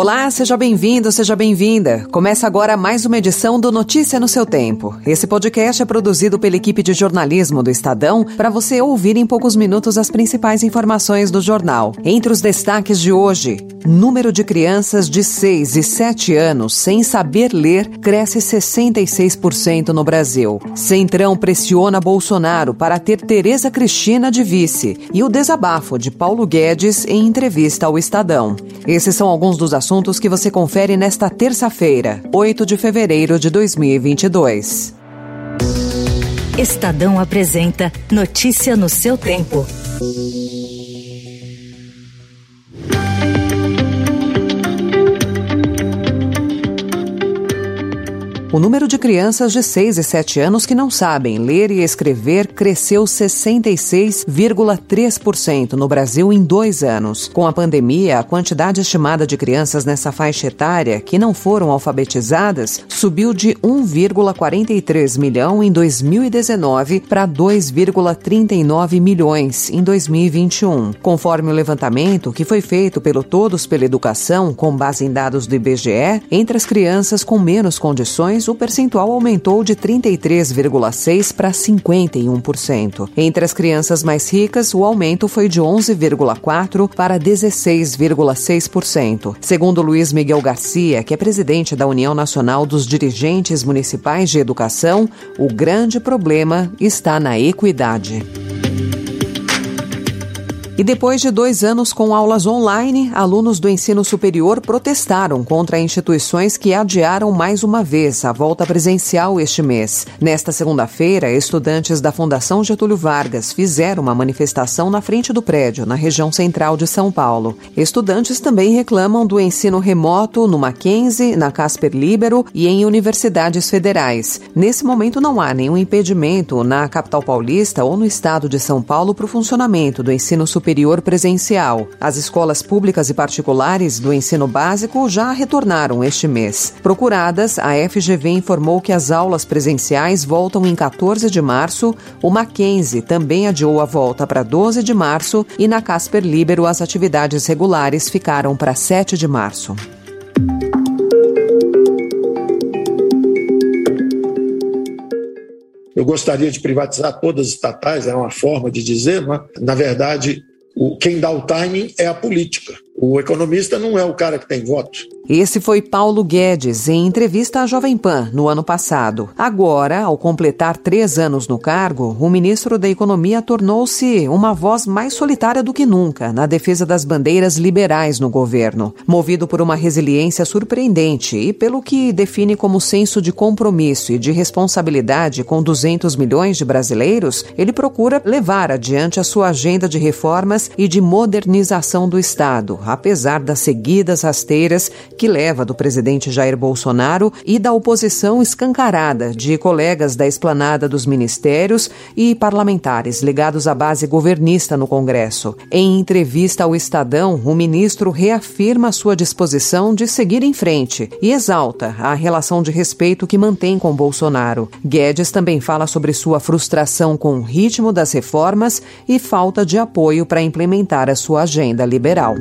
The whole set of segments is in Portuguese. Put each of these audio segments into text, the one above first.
Olá, seja bem-vindo, seja bem-vinda. Começa agora mais uma edição do Notícia no seu Tempo. Esse podcast é produzido pela equipe de jornalismo do Estadão para você ouvir em poucos minutos as principais informações do jornal. Entre os destaques de hoje, número de crianças de 6 e 7 anos sem saber ler cresce 66% no Brasil. Centrão pressiona Bolsonaro para ter Tereza Cristina de vice e o desabafo de Paulo Guedes em entrevista ao Estadão. Esses são alguns dos assuntos assuntos que você confere nesta terça-feira, 8 de fevereiro de 2022. Estadão apresenta Notícia no seu tempo. O número de crianças de 6 e 7 anos que não sabem ler e escrever cresceu 66,3% no Brasil em dois anos. Com a pandemia, a quantidade estimada de crianças nessa faixa etária que não foram alfabetizadas subiu de 1,43 milhão em 2019 para 2,39 milhões em 2021. Conforme o levantamento que foi feito pelo Todos pela Educação, com base em dados do IBGE, entre as crianças com menos condições, o percentual aumentou de 33,6% para 51%. Entre as crianças mais ricas, o aumento foi de 11,4% para 16,6%. Segundo Luiz Miguel Garcia, que é presidente da União Nacional dos Dirigentes Municipais de Educação, o grande problema está na equidade. E depois de dois anos com aulas online, alunos do ensino superior protestaram contra instituições que adiaram mais uma vez a volta presencial este mês. Nesta segunda-feira, estudantes da Fundação Getúlio Vargas fizeram uma manifestação na frente do prédio, na região central de São Paulo. Estudantes também reclamam do ensino remoto no Mackenzie, na Casper Libero e em universidades federais. Nesse momento, não há nenhum impedimento na capital paulista ou no estado de São Paulo para o funcionamento do ensino superior superior presencial. As escolas públicas e particulares do ensino básico já retornaram este mês. Procuradas, a FGV informou que as aulas presenciais voltam em 14 de março, o Mackenzie também adiou a volta para 12 de março e na Casper Libero as atividades regulares ficaram para 7 de março. Eu gostaria de privatizar todas as estatais, é uma forma de dizer, mas, na verdade, o, quem dá o timing é a política. O economista não é o cara que tem voto. Esse foi Paulo Guedes em entrevista à Jovem Pan no ano passado. Agora, ao completar três anos no cargo, o ministro da Economia tornou-se uma voz mais solitária do que nunca na defesa das bandeiras liberais no governo. Movido por uma resiliência surpreendente e pelo que define como senso de compromisso e de responsabilidade com 200 milhões de brasileiros, ele procura levar adiante a sua agenda de reformas e de modernização do Estado apesar das seguidas rasteiras que leva do presidente Jair Bolsonaro e da oposição escancarada de colegas da esplanada dos ministérios e parlamentares ligados à base governista no Congresso. Em entrevista ao Estadão, o ministro reafirma sua disposição de seguir em frente e exalta a relação de respeito que mantém com Bolsonaro. Guedes também fala sobre sua frustração com o ritmo das reformas e falta de apoio para implementar a sua agenda liberal.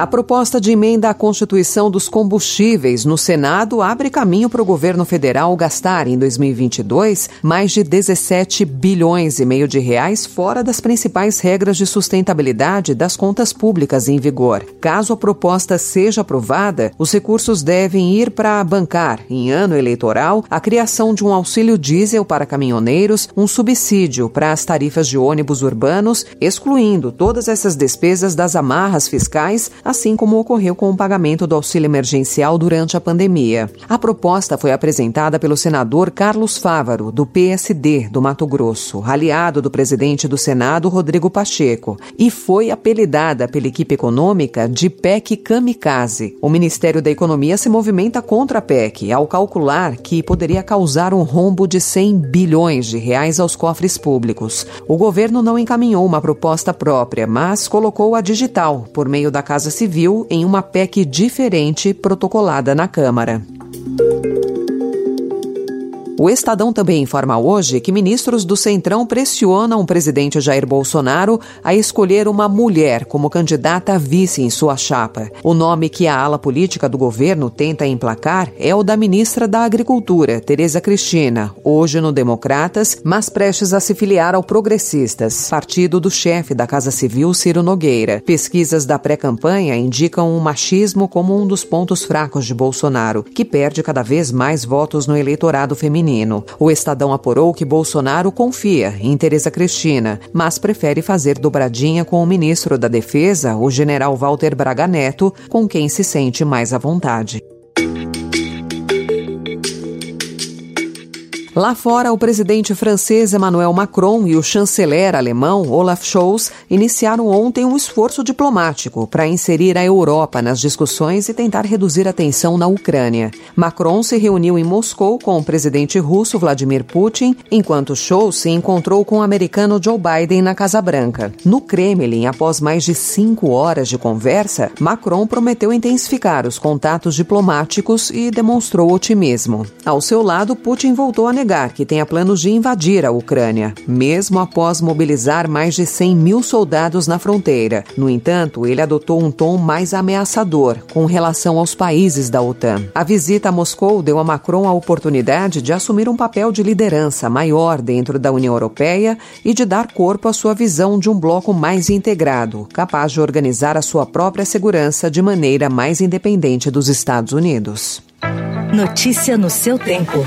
A proposta de emenda à Constituição dos Combustíveis no Senado abre caminho para o governo federal gastar em 2022 mais de 17 bilhões e meio de reais fora das principais regras de sustentabilidade das contas públicas em vigor. Caso a proposta seja aprovada, os recursos devem ir para bancar, em ano eleitoral, a criação de um auxílio diesel para caminhoneiros, um subsídio para as tarifas de ônibus urbanos, excluindo todas essas despesas das amarras fiscais assim como ocorreu com o pagamento do auxílio emergencial durante a pandemia. A proposta foi apresentada pelo senador Carlos Fávaro, do PSD do Mato Grosso, aliado do presidente do Senado, Rodrigo Pacheco, e foi apelidada pela equipe econômica de PEC Kamikaze. O Ministério da Economia se movimenta contra a PEC, ao calcular que poderia causar um rombo de 100 bilhões de reais aos cofres públicos. O governo não encaminhou uma proposta própria, mas colocou a digital, por meio da Casa Civil, em uma PEC diferente protocolada na Câmara. O Estadão também informa hoje que ministros do Centrão pressionam o presidente Jair Bolsonaro a escolher uma mulher como candidata a vice em sua chapa. O nome que a ala política do governo tenta emplacar é o da ministra da Agricultura, Tereza Cristina, hoje no Democratas, mas prestes a se filiar ao Progressistas, partido do chefe da Casa Civil, Ciro Nogueira. Pesquisas da pré-campanha indicam o machismo como um dos pontos fracos de Bolsonaro, que perde cada vez mais votos no eleitorado feminino feminino. O Estadão apurou que Bolsonaro confia em Tereza Cristina, mas prefere fazer dobradinha com o ministro da Defesa, o general Walter Braga Neto, com quem se sente mais à vontade. Lá fora, o presidente francês Emmanuel Macron e o chanceler alemão Olaf Scholz iniciaram ontem um esforço diplomático para inserir a Europa nas discussões e tentar reduzir a tensão na Ucrânia. Macron se reuniu em Moscou com o presidente russo Vladimir Putin, enquanto Scholz se encontrou com o americano Joe Biden na Casa Branca. No Kremlin, após mais de cinco horas de conversa, Macron prometeu intensificar os contatos diplomáticos e demonstrou otimismo. Ao seu lado, Putin voltou a negar que tenha planos de invadir a Ucrânia, mesmo após mobilizar mais de 100 mil soldados na fronteira. No entanto, ele adotou um tom mais ameaçador com relação aos países da OTAN. A visita a Moscou deu a Macron a oportunidade de assumir um papel de liderança maior dentro da União Europeia e de dar corpo à sua visão de um bloco mais integrado, capaz de organizar a sua própria segurança de maneira mais independente dos Estados Unidos. Notícia no seu tempo.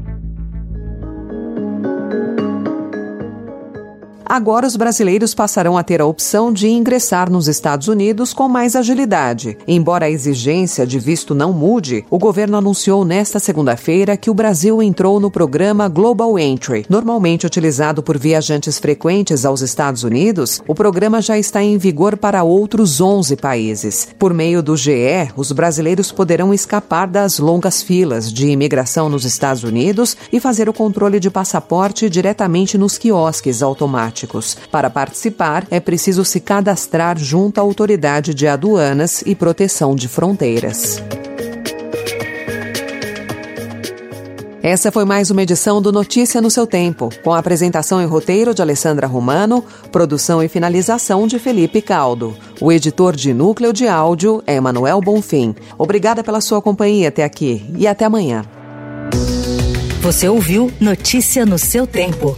Agora, os brasileiros passarão a ter a opção de ingressar nos Estados Unidos com mais agilidade. Embora a exigência de visto não mude, o governo anunciou nesta segunda-feira que o Brasil entrou no programa Global Entry. Normalmente utilizado por viajantes frequentes aos Estados Unidos, o programa já está em vigor para outros 11 países. Por meio do GE, os brasileiros poderão escapar das longas filas de imigração nos Estados Unidos e fazer o controle de passaporte diretamente nos quiosques automáticos. Para participar, é preciso se cadastrar junto à Autoridade de Aduanas e Proteção de Fronteiras. Essa foi mais uma edição do Notícia no seu tempo, com apresentação e roteiro de Alessandra Romano, produção e finalização de Felipe Caldo. O editor de núcleo de áudio é Emanuel Bonfim. Obrigada pela sua companhia até aqui e até amanhã. Você ouviu Notícia no seu tempo.